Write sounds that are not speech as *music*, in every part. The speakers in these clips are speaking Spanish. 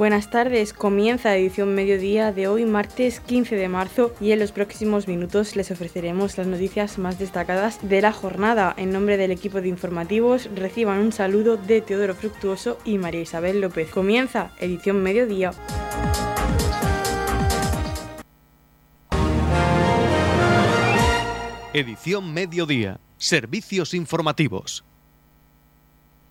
Buenas tardes, comienza edición mediodía de hoy, martes 15 de marzo, y en los próximos minutos les ofreceremos las noticias más destacadas de la jornada. En nombre del equipo de informativos, reciban un saludo de Teodoro Fructuoso y María Isabel López. Comienza edición mediodía. Edición mediodía. Servicios informativos.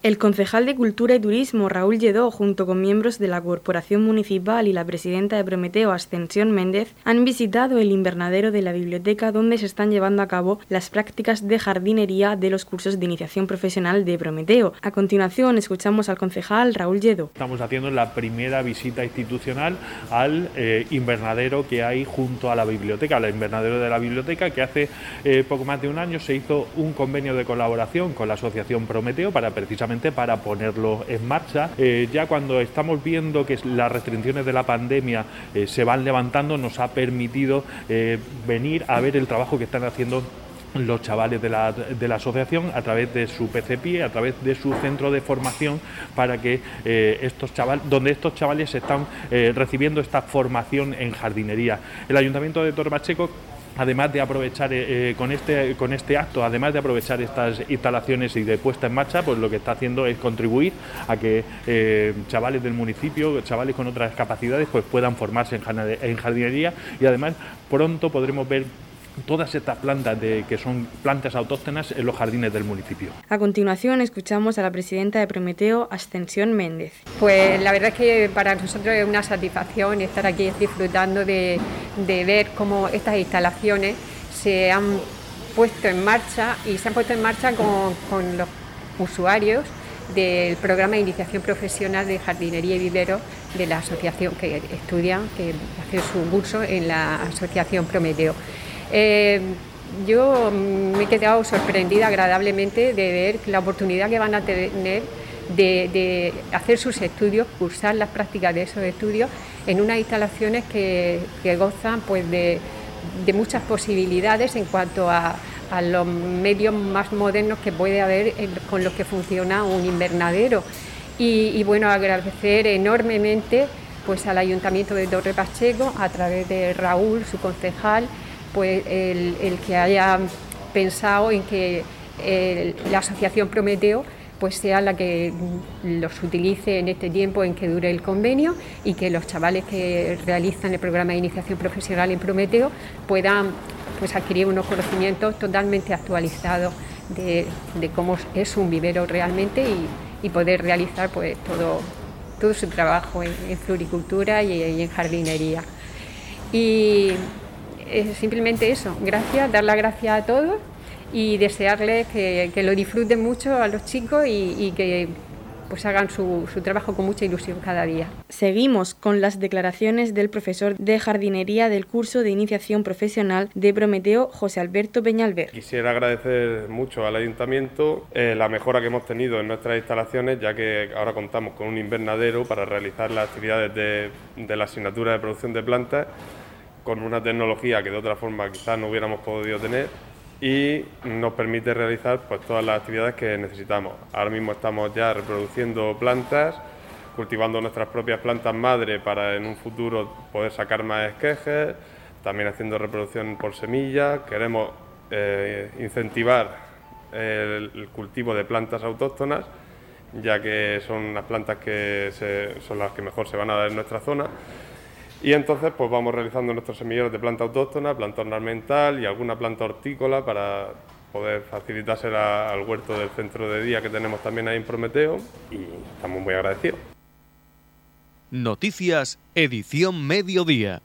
El concejal de Cultura y Turismo, Raúl Lledó, junto con miembros de la Corporación Municipal y la presidenta de Prometeo, Ascensión Méndez, han visitado el invernadero de la biblioteca donde se están llevando a cabo las prácticas de jardinería de los cursos de iniciación profesional de Prometeo. A continuación, escuchamos al concejal Raúl Lledó. Estamos haciendo la primera visita institucional al eh, invernadero que hay junto a la biblioteca, al invernadero de la biblioteca, que hace eh, poco más de un año se hizo un convenio de colaboración con la Asociación Prometeo para precisamente para ponerlo en marcha. Eh, ya cuando estamos viendo que las restricciones de la pandemia eh, se van levantando, nos ha permitido eh, venir a ver el trabajo que están haciendo los chavales de la, de la, asociación a través de su PCPI, a través de su centro de formación para que estos chavales, donde estos chavales están recibiendo esta formación en jardinería. El Ayuntamiento de Torbacheco además de aprovechar eh, eh, con, este, con este acto, además de aprovechar estas instalaciones y de puesta en marcha, pues lo que está haciendo es contribuir a que eh, chavales del municipio, chavales con otras capacidades, pues puedan formarse en jardinería y además pronto podremos ver todas estas plantas de, que son plantas autóctonas en los jardines del municipio. A continuación escuchamos a la presidenta de Prometeo, Ascensión Méndez. Pues la verdad es que para nosotros es una satisfacción estar aquí disfrutando de, ver cómo estas instalaciones se han puesto en marcha y se han puesto en marcha con, con los usuarios del programa de iniciación profesional de jardinería y vivero de la asociación que estudian, que hacen su curso en la asociación Prometeo. Eh, yo me he quedado sorprendida agradablemente de ver la oportunidad que van a tener de, hacer sus estudios, cursar las prácticas de esos estudios en unas instalaciones que, gozan pues, de, muchas posibilidades en cuanto a, los medios más modernos que puede haber con los que funciona un invernadero. Y, y, bueno, agradecer enormemente pues, al Ayuntamiento de Torre Pacheco, a través de Raúl, su concejal, pues el, que haya pensado en que eh, la asociación Prometeo pues sea la que los utilice en este tiempo en que dure el convenio y que los chavales que realizan el programa de iniciación profesional en Prometeo puedan pues adquirir unos conocimientos totalmente actualizados de, cómo es un vivero realmente y, poder realizar pues todo, todo su trabajo en, floricultura y, y en jardinería. Y es simplemente eso, gracias, dar la gracia a todos y desearles que, lo disfruten mucho a los chicos y, que pues hagan su, trabajo con mucha ilusión cada día. Seguimos con las declaraciones del profesor de jardinería del curso de iniciación profesional de Prometeo, José Alberto Peñalver. Quisiera agradecer mucho al ayuntamiento eh, la mejora que hemos tenido en nuestras instalaciones, ya que ahora contamos con un invernadero para realizar las actividades de, de la asignatura de producción de plantas con una tecnología que de otra forma quizás no hubiéramos podido tener y nos permite realizar pues, todas las actividades que necesitamos. Ahora mismo estamos ya reproduciendo plantas, cultivando nuestras propias plantas madre para en un futuro poder sacar más esquejes, también haciendo reproducción por semilla. Queremos eh, incentivar el, cultivo de plantas autóctonas, ya que son las plantas que son las que mejor se van a dar en nuestra zona. Y entonces pues vamos realizando nuestros semilleros de planta autóctona, planta ornamental y alguna planta hortícola para poder facilitársela al huerto del centro de día que tenemos también ahí en Prometeo y estamos muy agradecidos. Noticias, edición mediodía.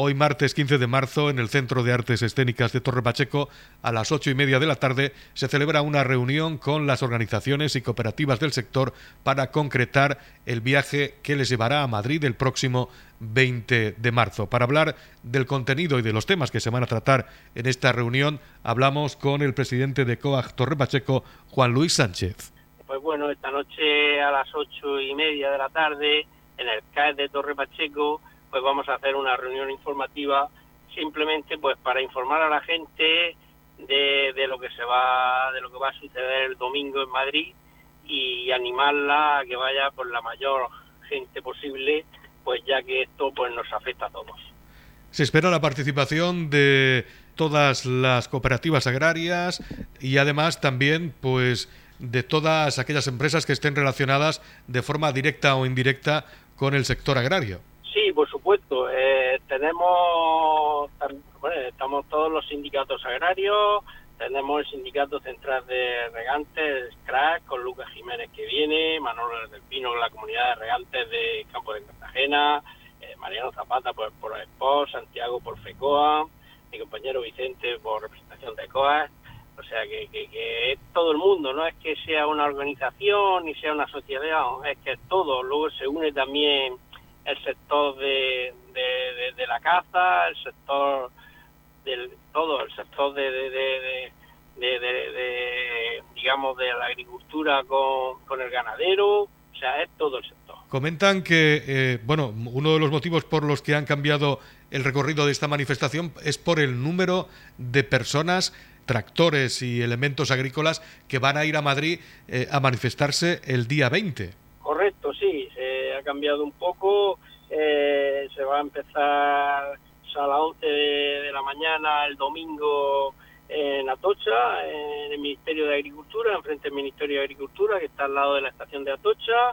Hoy martes 15 de marzo, en el Centro de Artes Escénicas de Torre Pacheco, a las ocho y media de la tarde, se celebra una reunión con las organizaciones y cooperativas del sector para concretar el viaje que les llevará a Madrid el próximo 20 de marzo. Para hablar del contenido y de los temas que se van a tratar en esta reunión, hablamos con el presidente de COAG Torre Pacheco, Juan Luis Sánchez. Pues bueno, esta noche a las ocho y media de la tarde, en el CAE de Torre Pacheco, pues vamos a hacer una reunión informativa simplemente pues para informar a la gente de, de, lo que se va de lo que va a suceder el domingo en Madrid y animarla a que vaya por la mayor gente posible, pues ya que esto pues nos afecta a todos. Se espera la participación de todas las cooperativas agrarias y además también pues de todas aquellas empresas que estén relacionadas de forma directa o indirecta con el sector agrario. Sí, por supuesto. Eh, tenemos, bueno, estamos todos los sindicatos agrarios, tenemos el sindicato central de regantes, CRAC, con Lucas Jiménez que viene, Manolo del Pino, la comunidad de regantes de Campo de Cartagena, eh, Mariano Zapata por, por Santiago por FECOA, mi compañero Vicente por representación de COAS. O sea, que, que, es todo el mundo, no es que sea una organización ni sea una sociedad, es que es todo. Luego se une también el sector de, de la caza, el sector del todo, el sector de, de, de, digamos, de la agricultura con, con, el ganadero, o sea, es todo el sector. Comentan que, eh, bueno, uno de los motivos por los que han cambiado el recorrido de esta manifestación es por el número de personas tractores y elementos agrícolas que van a ir a Madrid eh, a manifestarse el día 20. Correcto, sí, se ha cambiado un poco, eh, se va a empezar a las 11 de, la mañana el domingo en Atocha, en el Ministerio de Agricultura, enfrente del Ministerio de Agricultura, que está al lado de la estación de Atocha.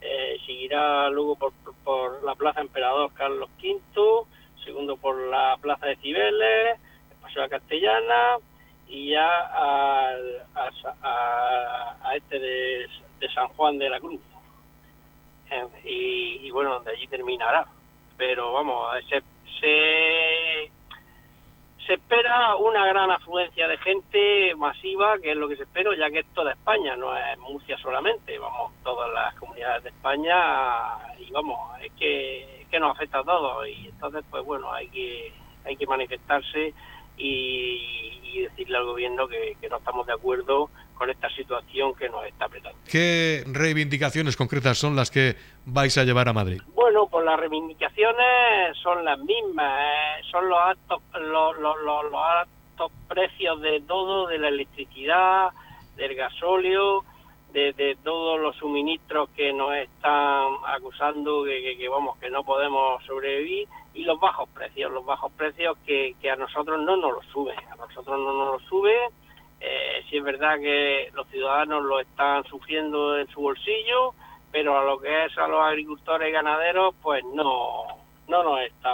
Eh, seguirá luego por, por, la Plaza Emperador Carlos V, segundo por la Plaza de Cibeles, el Paseo de Castellana y ya a, a, este de, San Juan de la Cruz. Y, y, bueno, de allí terminará. Pero vamos, se, se espera una gran afluencia de gente masiva, que es lo que se espera, ya que es toda España, no es Murcia solamente, vamos, todas las comunidades de España, y vamos, es que, que nos afecta a todos, y entonces, pues bueno, hay que, hay que manifestarse y, decirle al gobierno que no estamos de acuerdo con esta situación que nos está apretando. ¿Qué reivindicaciones concretas son las que vais a llevar a Madrid? Bueno, pues las reivindicaciones son las mismas, eh, son los altos, los, los, altos precios de todo, de la electricidad, del gasóleo, de, todos los suministros que nos están acusando que, que, vamos que no podemos sobrevivir y los bajos precios, los bajos precios que, que a nosotros no nos los suben, a nosotros no nos los sube. Eh, si es verdad que los ciudadanos lo están sufriendo en su bolsillo, pero a lo que es a los agricultores y ganaderos, pues no, no nos está,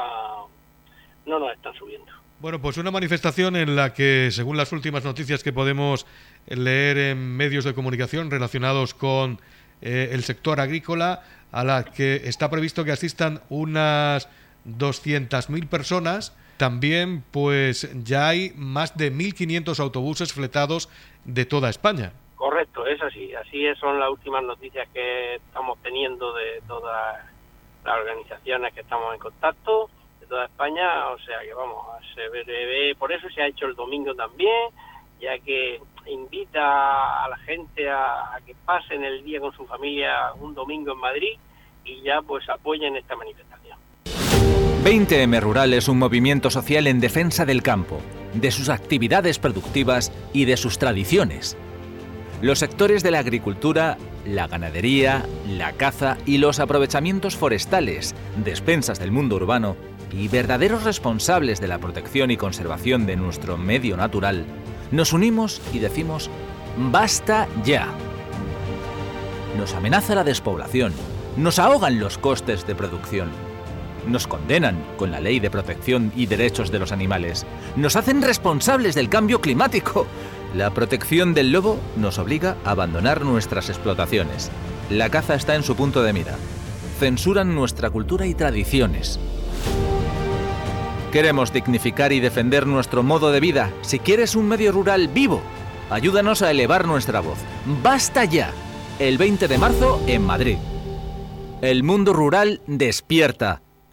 no nos están subiendo. Bueno, pues una manifestación en la que, según las últimas noticias que podemos leer en medios de comunicación relacionados con eh, el sector agrícola, a la que está previsto que asistan unas 200.000 personas. También, pues ya hay más de 1.500 autobuses fletados de toda España. Correcto, es así. Así son las últimas noticias que estamos teniendo de todas las organizaciones que estamos en contacto de toda España. O sea que vamos, se ve, por eso se ha hecho el domingo también, ya que invita a la gente a, que pasen el día con su familia un domingo en Madrid y ya pues apoyen esta manifestación. 20M Rural es un movimiento social en defensa del campo, de sus actividades productivas y de sus tradiciones los sectores de la agricultura, la ganadería, la caza y los aprovechamientos forestales, despensas del mundo urbano y verdaderos responsables de la protección y conservación de nuestro medio natural, nos unimos y decimos, basta ya. Nos amenaza la despoblación, nos ahogan los costes de producción, nos condenan con la ley de protección y derechos de los animales, nos hacen responsables del cambio climático, la protección del lobo nos obliga a abandonar nuestras explotaciones. La caza está en su punto de mira. Censuran nuestra cultura y tradiciones. Queremos dignificar y defender nuestro modo de vida. Si quieres un medio rural vivo, ayúdanos a elevar nuestra voz. ¡Basta ya! El 20 de marzo en Madrid. El mundo rural despierta.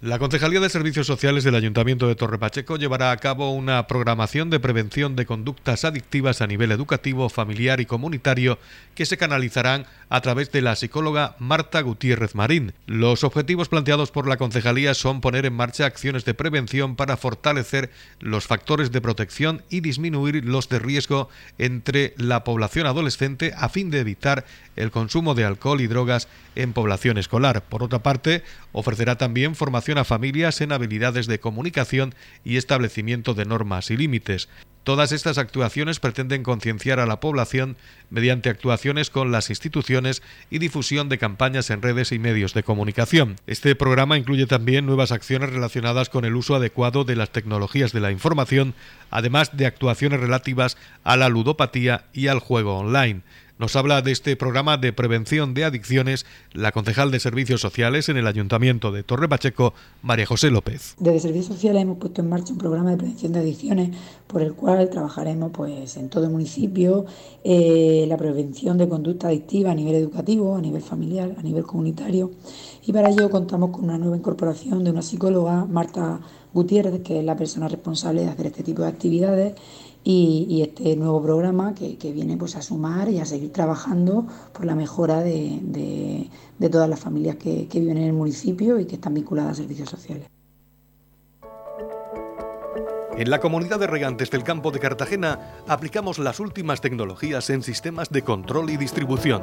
La Concejalía de Servicios Sociales del Ayuntamiento de Torre Pacheco llevará a cabo una programación de prevención de conductas adictivas a nivel educativo, familiar y comunitario que se canalizarán a través de la psicóloga Marta Gutiérrez Marín. Los objetivos planteados por la Concejalía son poner en marcha acciones de prevención para fortalecer los factores de protección y disminuir los de riesgo entre la población adolescente a fin de evitar el consumo de alcohol y drogas en población escolar. Por otra parte, ofrecerá también formación a familias en habilidades de comunicación y establecimiento de normas y límites. Todas estas actuaciones pretenden concienciar a la población mediante actuaciones con las instituciones y difusión de campañas en redes y medios de comunicación. Este programa incluye también nuevas acciones relacionadas con el uso adecuado de las tecnologías de la información, además de actuaciones relativas a la ludopatía y al juego online. Nos habla de este programa de prevención de adicciones la concejal de Servicios Sociales en el Ayuntamiento de Torre Pacheco, María José López. Desde Servicios Sociales hemos puesto en marcha un programa de prevención de adicciones por el cual trabajaremos pues, en todo el municipio eh, la prevención de conducta adictiva a nivel educativo, a nivel familiar, a nivel comunitario y para ello contamos con una nueva incorporación de una psicóloga, Marta Gutiérrez, que es la persona responsable de hacer este tipo de actividades y, este nuevo programa que, viene pues a sumar y a seguir trabajando por la mejora de, todas las familias que, que viven en el municipio y que están vinculadas a servicios sociales. En la comunidad de regantes del campo de Cartagena aplicamos las últimas tecnologías en sistemas de control y distribución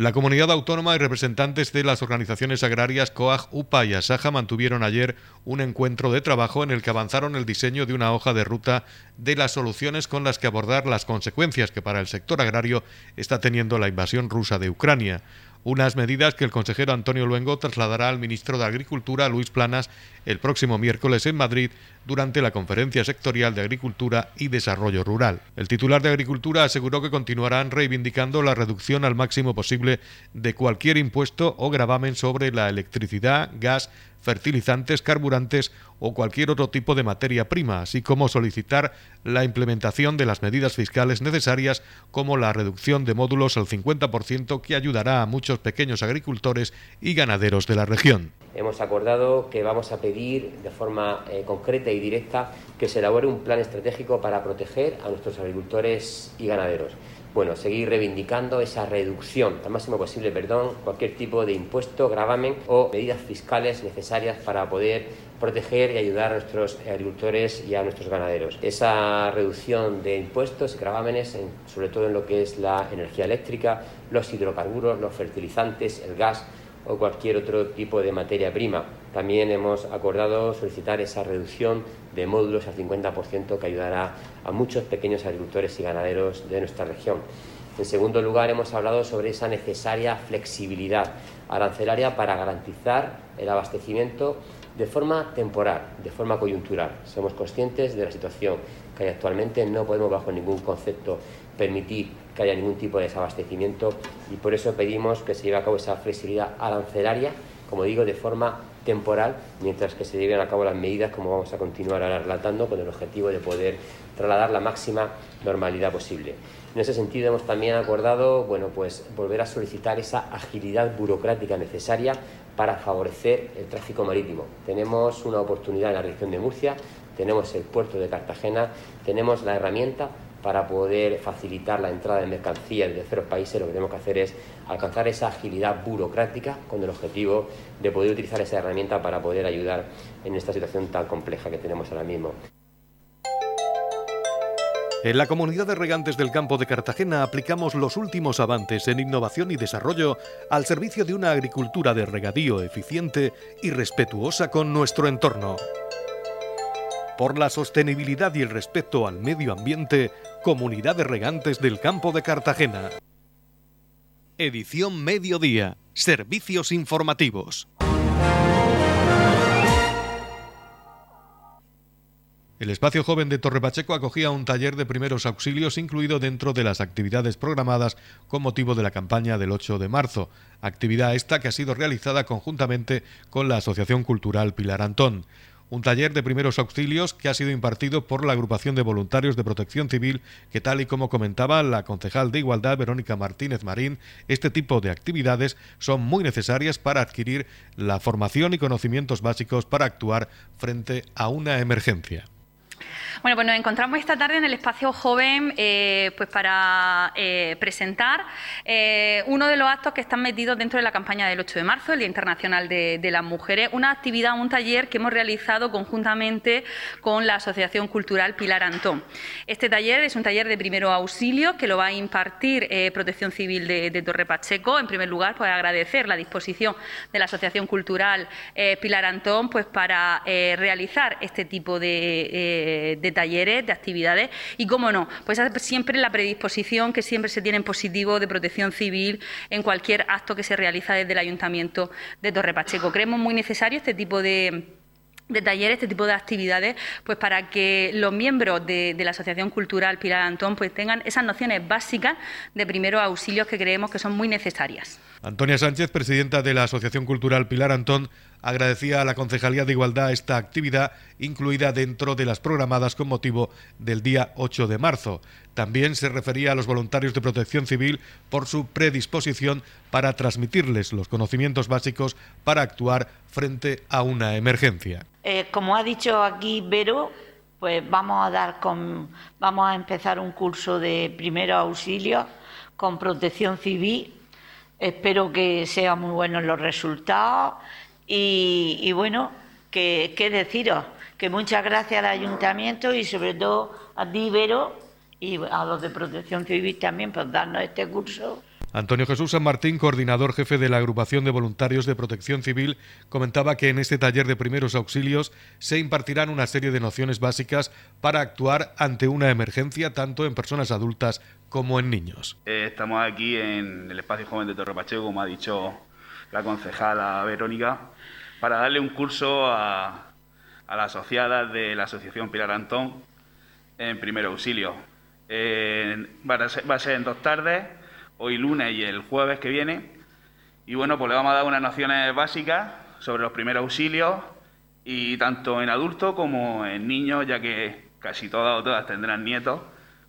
La comunidad autónoma y representantes de las organizaciones agrarias COAG, UPA y ASAJA mantuvieron ayer un encuentro de trabajo en el que avanzaron el diseño de una hoja de ruta de las soluciones con las que abordar las consecuencias que para el sector agrario está teniendo la invasión rusa de Ucrania unas medidas que el consejero Antonio Luengo trasladará al ministro de Agricultura, Luis Planas, el próximo miércoles en Madrid durante la conferencia sectorial de Agricultura y Desarrollo Rural. El titular de Agricultura aseguró que continuarán reivindicando la reducción al máximo posible de cualquier impuesto o gravamen sobre la electricidad, gas, fertilizantes, carburantes o cualquier otro tipo de materia prima, así como solicitar la implementación de las medidas fiscales necesarias como la reducción de módulos al 50% que ayudará a muchos pequeños agricultores y ganaderos de la región. Hemos acordado que vamos a pedir de forma eh, concreta y directa que se elabore un plan estratégico para proteger a nuestros agricultores y ganaderos bueno, seguir reivindicando esa reducción al máximo posible, perdón, cualquier tipo de impuesto, gravamen o medidas fiscales necesarias para poder proteger y ayudar a nuestros agricultores y a nuestros ganaderos. Esa reducción de impuestos y gravámenes, sobre todo en lo que es la energía eléctrica, los hidrocarburos, los fertilizantes, el gas, o cualquier otro tipo de materia prima. También hemos acordado solicitar esa reducción de módulos al 50% que ayudará a muchos pequeños agricultores y ganaderos de nuestra región. En segundo lugar, hemos hablado sobre esa necesaria flexibilidad arancelaria para garantizar el abastecimiento de forma temporal, de forma coyuntural. Somos conscientes de la situación que hay actualmente, no podemos bajo ningún concepto permitir que haya ningún tipo de desabastecimiento y por eso pedimos que se lleve a cabo esa flexibilidad arancelaria, como digo, de forma temporal, mientras que se lleven a cabo las medidas, como vamos a continuar ahora relatando, con el objetivo de poder trasladar la máxima normalidad posible. En ese sentido hemos también acordado, bueno, pues volver a solicitar esa agilidad burocrática necesaria para favorecer el tráfico marítimo. Tenemos una oportunidad en la región de Murcia, tenemos el puerto de Cartagena, tenemos la herramienta para poder facilitar la entrada de mercancías de terceros países, lo que tenemos que hacer es alcanzar esa agilidad burocrática con el objetivo de poder utilizar esa herramienta para poder ayudar en esta situación tan compleja que tenemos ahora mismo. En la comunidad de regantes del campo de Cartagena aplicamos los últimos avances en innovación y desarrollo al servicio de una agricultura de regadío eficiente y respetuosa con nuestro entorno. Por la sostenibilidad y el respeto al medio ambiente, Comunidad de Regantes del Campo de Cartagena. Edición Mediodía. Servicios informativos. El espacio joven de Torre Pacheco acogía un taller de primeros auxilios incluido dentro de las actividades programadas con motivo de la campaña del 8 de marzo, actividad esta que ha sido realizada conjuntamente con la Asociación Cultural Pilar Antón un taller de primeros auxilios que ha sido impartido por la agrupación de voluntarios de protección civil, que tal y como comentaba la concejal de Igualdad, Verónica Martínez Marín, este tipo de actividades son muy necesarias para adquirir la formación y conocimientos básicos para actuar frente a una emergencia. Bueno, pues nos encontramos esta tarde en el espacio joven eh, pues para eh, presentar eh, uno de los actos que están metidos dentro de la campaña del 8 de marzo, el Día Internacional de, las Mujeres, una actividad, un taller que hemos realizado conjuntamente con la Asociación Cultural Pilar Antón. Este taller es un taller de primero auxilio que lo va a impartir Protección Civil de, Torre Pacheco. En primer lugar, pues agradecer la disposición de la Asociación Cultural Pilar Antón pues para realizar este tipo de de talleres, de actividades y, cómo no, pues siempre la predisposición que siempre se tiene en positivo de protección civil en cualquier acto que se realiza desde el Ayuntamiento de Torre Pacheco. Creemos muy necesario este tipo de de talleres, este tipo de actividades, pues para que los miembros de, la Asociación Cultural Pilar Antón pues tengan esas nociones básicas de primeros auxilios que creemos que son muy necesarias. Antonia Sánchez, presidenta de la Asociación Cultural Pilar Antón, agradecía a la Concejalía de Igualdad esta actividad incluida dentro de las programadas con motivo del día 8 de marzo. También se refería a los voluntarios de protección civil por su predisposición para transmitirles los conocimientos básicos para actuar frente a una emergencia. Eh, como ha dicho aquí Vero, pues vamos a dar vamos a empezar un curso de primeros auxilios con protección civil. Espero que sean muy buenos los resultados y, bueno, ¿qué deciros? Que muchas gracias al ayuntamiento y sobre todo a ti, Vero, y a los de protección civil también por darnos este curso Antonio Jesús San Martín, coordinador jefe de la agrupación de voluntarios de protección civil, comentaba que en este taller de primeros auxilios se impartirán una serie de nociones básicas para actuar ante una emergencia tanto en personas adultas como en niños. Eh, estamos aquí en el espacio joven de Torre Pacheco, como ha dicho la concejala Verónica, para darle un curso a, la asociada de la Asociación Pilar Antón en primer auxilio. Eh, va a ser en dos tardes hoy lunes y el jueves que viene. Y bueno, pues le vamos a dar unas nociones básicas sobre los primeros auxilios y tanto en adultos como en niños, ya que casi todas o todas tendrán nietos,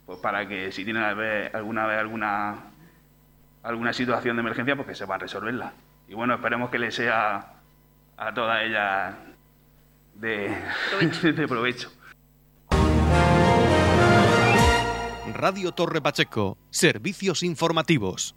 pues para que si tienen alguna vez alguna, alguna situación de emergencia, pues que sepan resolverla. Y bueno, esperemos que les sea a todas ellas de *laughs* de provecho. Radio Torre Pacheco, servicios informativos.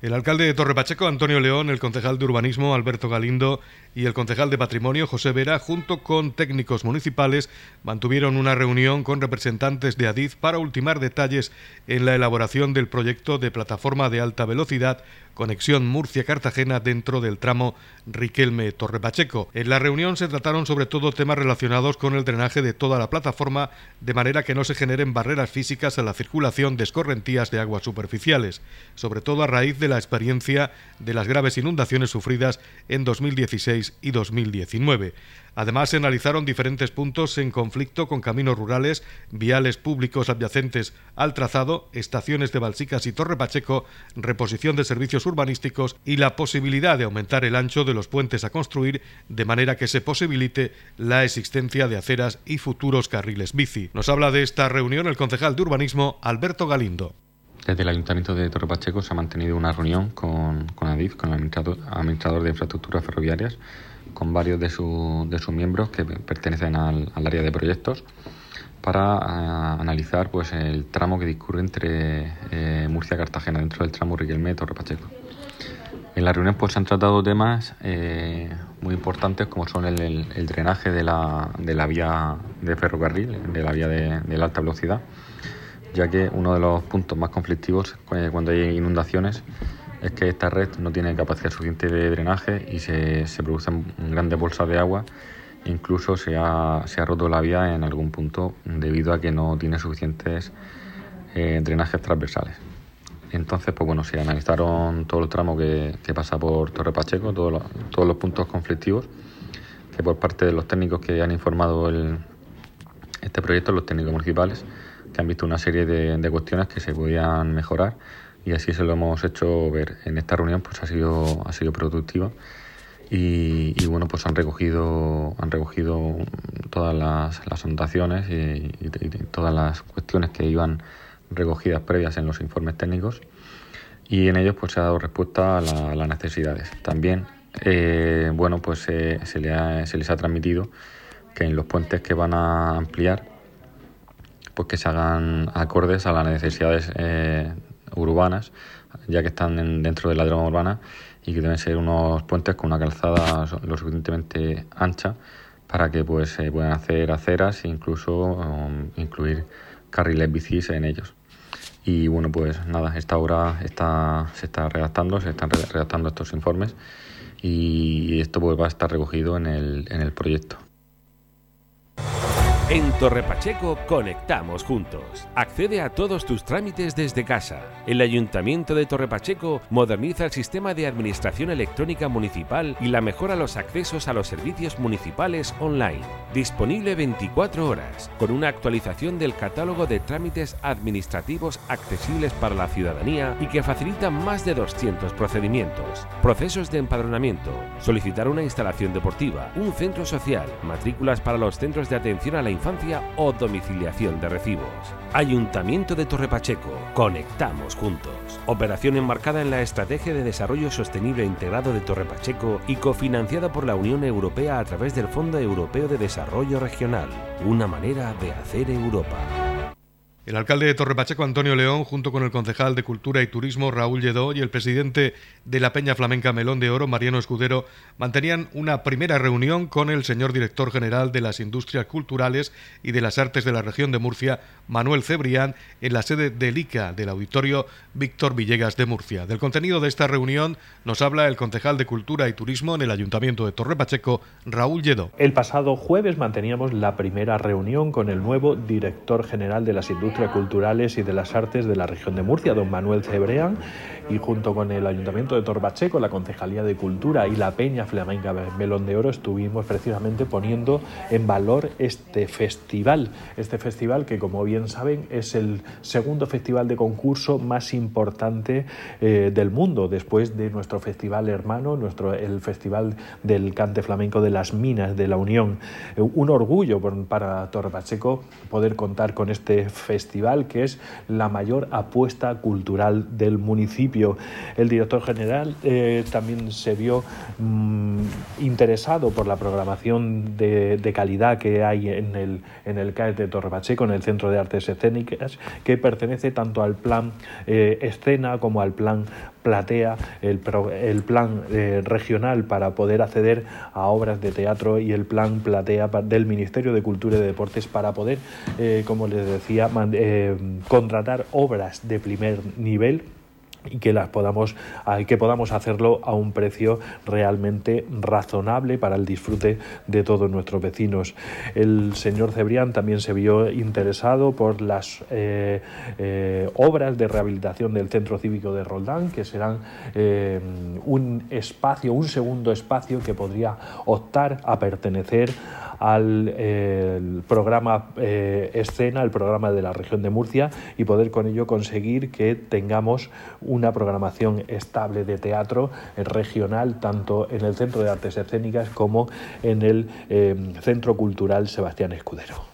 El alcalde de Torre Pacheco, Antonio León, el concejal de Urbanismo, Alberto Galindo, y el concejal de Patrimonio, José Vera, junto con técnicos municipales, mantuvieron una reunión con representantes de Adif para ultimar detalles en la elaboración del proyecto de plataforma de alta velocidad conexión Murcia-Cartagena dentro del tramo Riquelme-Torre Pacheco. En la reunión se trataron sobre todo temas relacionados con el drenaje de toda la plataforma, de manera que no se generen barreras físicas a la circulación de escorrentías de aguas superficiales, sobre todo a raíz de la experiencia de las graves inundaciones sufridas en 2016 y 2019. Además, se analizaron diferentes puntos en conflicto con caminos rurales, viales públicos adyacentes al trazado, estaciones de Balsicas y Torre Pacheco, reposición de servicios urbanísticos y la posibilidad de aumentar el ancho de los puentes a construir de manera que se posibilite la existencia de aceras y futuros carriles bici. Nos habla de esta reunión el concejal de urbanismo Alberto Galindo. Desde el Ayuntamiento de Torre Pacheco se ha mantenido una reunión con, con ADIF, con el administrador, administrador de infraestructuras ferroviarias, con varios de, de sus miembros que pertenecen al, área de proyectos para eh, analizar pues el tramo que discurre entre eh, Murcia y Cartagena, dentro del tramo Riquelme Torre Pacheco. En la reunión pues se han tratado temas eh, muy importantes como son el, drenaje de la, de la, vía de ferrocarril, de la vía de, de, la alta velocidad, ya que uno de los puntos más conflictivos cuando hay inundaciones es que esta red no tiene capacidad suficiente de drenaje y se, se producen grandes bolsas de agua. Incluso se ha, se ha, roto la vía en algún punto debido a que no tiene suficientes eh, drenajes transversales. Entonces, pues bueno, se analizaron todo el tramo que, que pasa por Torre Pacheco, todos los, todos los puntos conflictivos, que por parte de los técnicos que han informado el, este proyecto los técnicos municipales, que han visto una serie de, cuestiones que se podían mejorar y así se lo hemos hecho ver. En esta reunión pues ha sido, ha sido productiva y, bueno, pues han recogido, han recogido todas las, las anotaciones y, todas las cuestiones que iban recogidas previas en los informes técnicos y en ellos pues se ha dado respuesta a, las necesidades. También, eh, bueno, pues se, le se les ha transmitido que en los puentes que van a ampliar, pues que se hagan acordes a las necesidades eh, urbanas, ya que están dentro de la drama urbana y que deben ser unos puentes con una calzada lo suficientemente ancha para que pues se puedan hacer aceras e incluso um, incluir carriles bicis en ellos. Y bueno, pues nada, esta obra está, se está redactando, se están redactando estos informes y esto pues va a estar recogido en el, en el proyecto. En Torre Pacheco conectamos juntos. Accede a todos tus trámites desde casa. El Ayuntamiento de Torre Pacheco moderniza el sistema de administración electrónica municipal y la mejora los accesos a los servicios municipales online. Disponible 24 horas, con una actualización del catálogo de trámites administrativos accesibles para la ciudadanía y que facilitan más de 200 procedimientos. Procesos de empadronamiento, solicitar una instalación deportiva, un centro social, matrículas para los centros de atención a la infancia o domiciliación de recibos. Ayuntamiento de Torre Pacheco. Conectamos juntos. Operación enmarcada en la Estrategia de Desarrollo Sostenible Integrado de Torre Pacheco y cofinanciada por la Unión Europea a través del Fondo Europeo de Desarrollo Regional. Una manera de hacer Europa. El alcalde de Torrepacheco, Antonio León, junto con el concejal de Cultura y Turismo, Raúl Lledó, y el presidente de la Peña Flamenca Melón de Oro, Mariano Escudero, mantenían una primera reunión con el señor director general de las Industrias Culturales y de las Artes de la región de Murcia, Manuel Cebrián, en la sede del ICA del Auditorio Víctor Villegas de Murcia. Del contenido de esta reunión nos habla el concejal de Cultura y Turismo en el Ayuntamiento de Torrepacheco, Raúl Lledó. El pasado jueves manteníamos la primera reunión con el nuevo director general de las Industrias Culturales y de las Artes de la región de Murcia, don Manuel Cebrean, y junto con el Ayuntamiento de Torbacheco, la Concejalía de Cultura y la Peña Flamenca Melón de Oro estuvimos precisamente poniendo en valor este festival. Este festival que, como bien saben, es el segundo festival de concurso más importante eh, del mundo, después de nuestro festival hermano, nuestro, el Festival del Cante Flamenco de las Minas de la Unión. Eh, un orgullo para Torbacheco poder contar con este festival que es la mayor apuesta cultural del municipio. El director general eh, también se vio mm, interesado por la programación de, calidad que hay en el, en el CAE de Torre Pacheco, en el Centro de Artes Escénicas, que pertenece tanto al plan eh, escena como al plan platea el, plan eh, regional para poder acceder a obras de teatro y el plan platea del Ministerio de Cultura y de Deportes para poder, como les decía, contratar obras de primer nivel y que las podamos que podamos hacerlo a un precio realmente razonable para el disfrute de todos nuestros vecinos. El señor Cebrián también se vio interesado por las eh, eh, obras de rehabilitación del Centro Cívico de Roldán, que serán un espacio, un segundo espacio que podría optar a pertenecer al programa eh, Escena, el programa de la región de Murcia, y poder con ello conseguir que tengamos una programación estable de teatro eh, regional, tanto en el Centro de Artes Escénicas como en el eh, Centro Cultural Sebastián Escudero.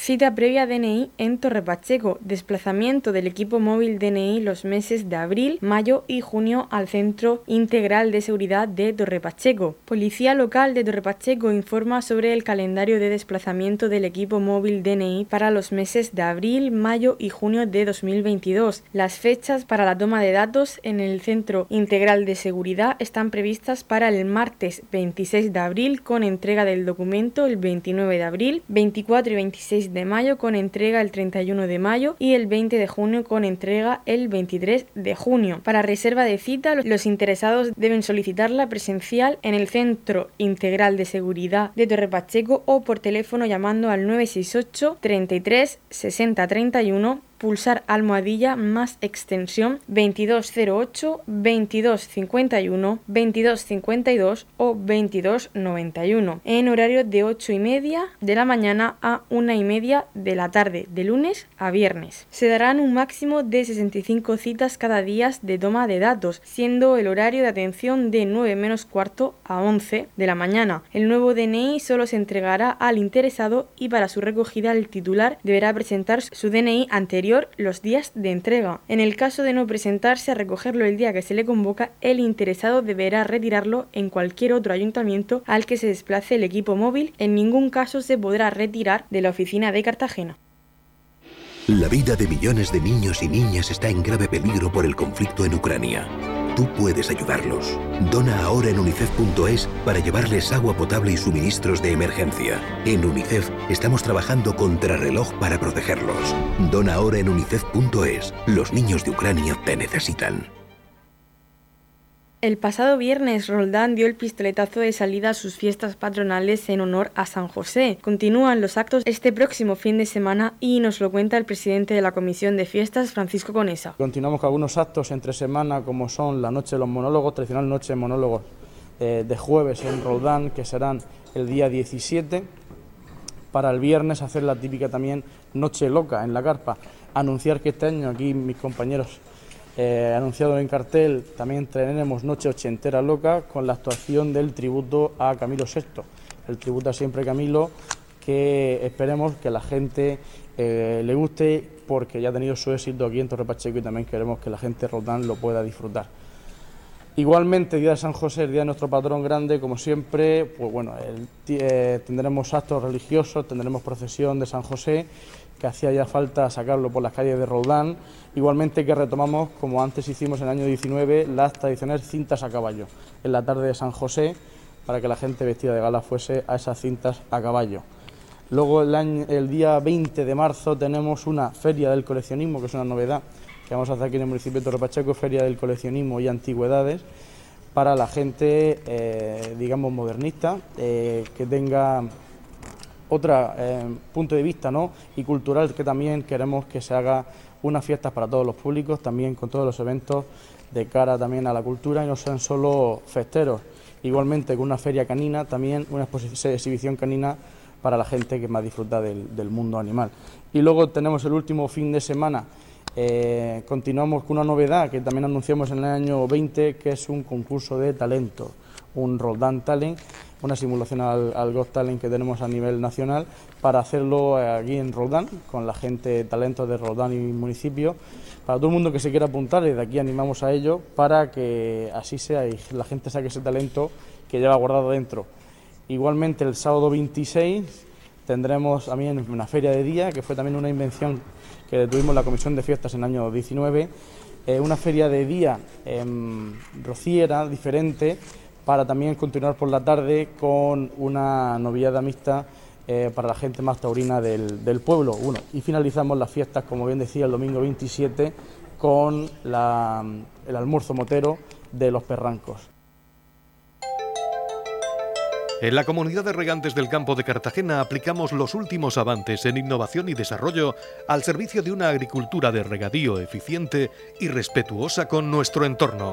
Cita previa DNI en Torre Pacheco. Desplazamiento del equipo móvil DNI los meses de abril, mayo y junio al Centro Integral de Seguridad de Torre Pacheco. Policía local de Torre Pacheco informa sobre el calendario de desplazamiento del equipo móvil DNI para los meses de abril, mayo y junio de 2022. Las fechas para la toma de datos en el Centro Integral de Seguridad están previstas para el martes 26 de abril con entrega del documento el 29 de abril, 24 y 26 16 de mayo con entrega el 31 de mayo y el 20 de junio con entrega el 23 de junio. Para reserva de cita, los interesados deben solicitarla presencial en el Centro Integral de Seguridad de Torre Pacheco o por teléfono llamando al 968 33 60 31 pulsar almohadilla más extensión 2208, 2251, 2252 o 2291 en horario de 8 y media de la mañana a 1 y media de la tarde, de lunes a viernes. Se darán un máximo de 65 citas cada día de toma de datos, siendo el horario de atención de 9 menos cuarto a 11 de la mañana. El nuevo DNI solo se entregará al interesado y para su recogida el titular deberá presentar su DNI anterior los días de entrega. En el caso de no presentarse a recogerlo el día que se le convoca, el interesado deberá retirarlo en cualquier otro ayuntamiento al que se desplace el equipo móvil. En ningún caso se podrá retirar de la oficina de Cartagena. La vida de millones de niños y niñas está en grave peligro por el conflicto en Ucrania. Tú puedes ayudarlos. Dona ahora en unicef.es para llevarles agua potable y suministros de emergencia. En UNICEF estamos trabajando contra reloj para protegerlos. Dona ahora en unicef.es. Los niños de Ucrania te necesitan. El pasado viernes, Roldán dio el pistoletazo de salida a sus fiestas patronales en honor a San José. Continúan los actos este próximo fin de semana y nos lo cuenta el presidente de la Comisión de Fiestas, Francisco Conesa. Continuamos con algunos actos entre semana, como son la Noche de los Monólogos, tradicional Noche de Monólogos eh, de jueves en Roldán, que serán el día 17. Para el viernes hacer la típica también Noche Loca en la carpa. Anunciar que este año aquí mis compañeros eh, anunciado en cartel, también tenemos Noche Ochentera Loca con la actuación del tributo a Camilo VI, el tributo a siempre Camilo, que esperemos que la gente eh, le guste porque ya ha tenido su éxito aquí en Torre Pacheco y también queremos que la gente Rodán lo pueda disfrutar. Igualmente, Día de San José, el día de nuestro patrón grande, como siempre, pues bueno, eh, tendremos actos religiosos, tendremos procesión de San José que hacía ya falta sacarlo por las calles de Roldán. Igualmente que retomamos, como antes hicimos en el año 19, las tradicionales cintas a caballo, en la tarde de San José, para que la gente vestida de gala fuese a esas cintas a caballo. Luego el, día 20 de marzo tenemos una feria del coleccionismo, que es una novedad que vamos a hacer aquí en el municipio de Torre Pacheco, feria del coleccionismo y antigüedades, para la gente, eh, digamos, modernista, eh, que tenga otro eh, punto de vista ¿no? y cultural que también queremos que se haga unas fiestas para todos los públicos, también con todos los eventos de cara también a la cultura y no sean solo festeros. Igualmente con una feria canina, también una exhibición canina para la gente que más disfruta del, mundo animal. Y luego tenemos el último fin de semana, eh, continuamos con una novedad que también anunciamos en el año 20, que es un concurso de talento, un Roldán Talent una simulación al, al Got Talent que tenemos a nivel nacional para hacerlo aquí en Roldán, con la gente talento de Roldán y municipio. Para todo el mundo que se quiera apuntar, desde aquí animamos a ello para que así sea y la gente saque ese talento que lleva guardado dentro. Igualmente el sábado 26 tendremos también una feria de día, que fue también una invención que tuvimos la Comisión de Fiestas en el año 19, eh, una feria de día rociera, diferente, para también continuar por la tarde con una novillada mixta eh, para la gente más taurina del, pueblo. Y finalizamos las fiestas, como bien decía, el domingo 27 con el almuerzo motero de los perrancos. En la comunidad de regantes del campo de Cartagena aplicamos los últimos avances en innovación y desarrollo al servicio de una agricultura de regadío eficiente y respetuosa con nuestro entorno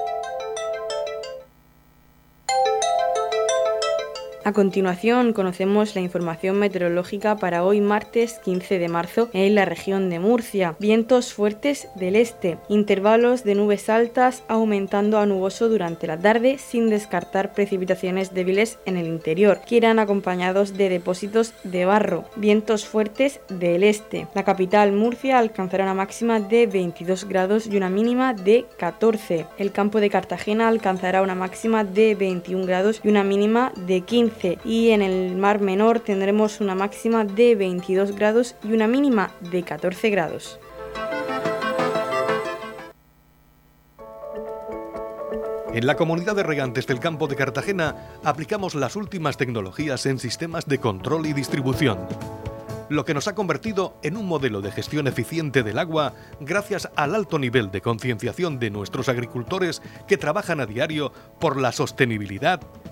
A continuación conocemos la información meteorológica para hoy martes 15 de marzo en la región de Murcia. Vientos fuertes del este, intervalos de nubes altas aumentando a nuboso durante la tarde sin descartar precipitaciones débiles en el interior, que irán acompañados de depósitos de barro. Vientos fuertes del este. La capital Murcia alcanzará una máxima de 22 grados y una mínima de 14. El campo de Cartagena alcanzará una máxima de 21 grados y una mínima de 15 15 y en el Mar Menor tendremos una máxima de 22 grados y una mínima de 14 grados. En la comunidad de regantes del campo de Cartagena aplicamos las últimas tecnologías en sistemas de control y distribución, lo que nos ha convertido en un modelo de gestión eficiente del agua gracias al alto nivel de concienciación de nuestros agricultores que trabajan a diario por la sostenibilidad